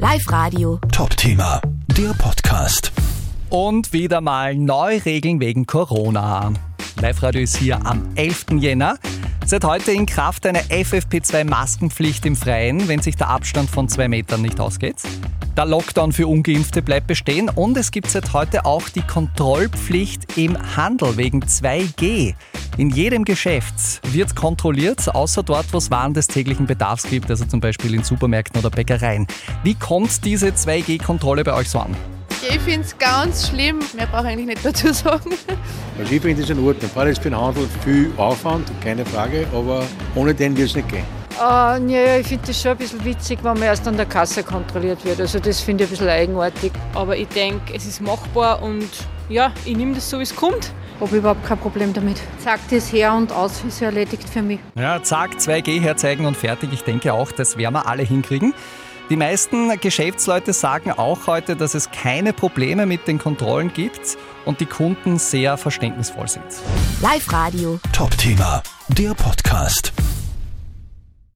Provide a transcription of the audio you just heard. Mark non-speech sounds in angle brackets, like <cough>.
Live Radio. Top-Thema, der Podcast. Und wieder mal Neuregeln wegen Corona. Live-Radio ist hier am 11. Jänner. Seit heute in Kraft eine FFP2-Maskenpflicht im Freien, wenn sich der Abstand von zwei Metern nicht ausgeht. Der Lockdown für Ungeimpfte bleibt bestehen und es gibt seit heute auch die Kontrollpflicht im Handel wegen 2G. In jedem Geschäft wird kontrolliert, außer dort, wo es Waren des täglichen Bedarfs gibt, also zum Beispiel in Supermärkten oder Bäckereien. Wie kommt diese 2G-Kontrolle bei euch so an? Ich finde es ganz schlimm. Mehr brauche ich eigentlich nicht dazu <laughs> sagen. Also ich finde das in Ordnung. War jetzt für den Handel viel Aufwand, keine Frage, aber ohne den wird es nicht gehen. Uh, ja, ich finde das schon ein bisschen witzig, wenn man erst an der Kasse kontrolliert wird. Also das finde ich ein bisschen eigenartig. Aber ich denke, es ist machbar und ja, ich nehme das so, wie es kommt. Habe überhaupt kein Problem damit. Sagt das her und aus, ist erledigt für mich. Ja, zack, 2G herzeigen und fertig. Ich denke auch, das werden wir alle hinkriegen. Die meisten Geschäftsleute sagen auch heute, dass es keine Probleme mit den Kontrollen gibt und die Kunden sehr verständnisvoll sind. Live Radio. Top-Thema, der Podcast.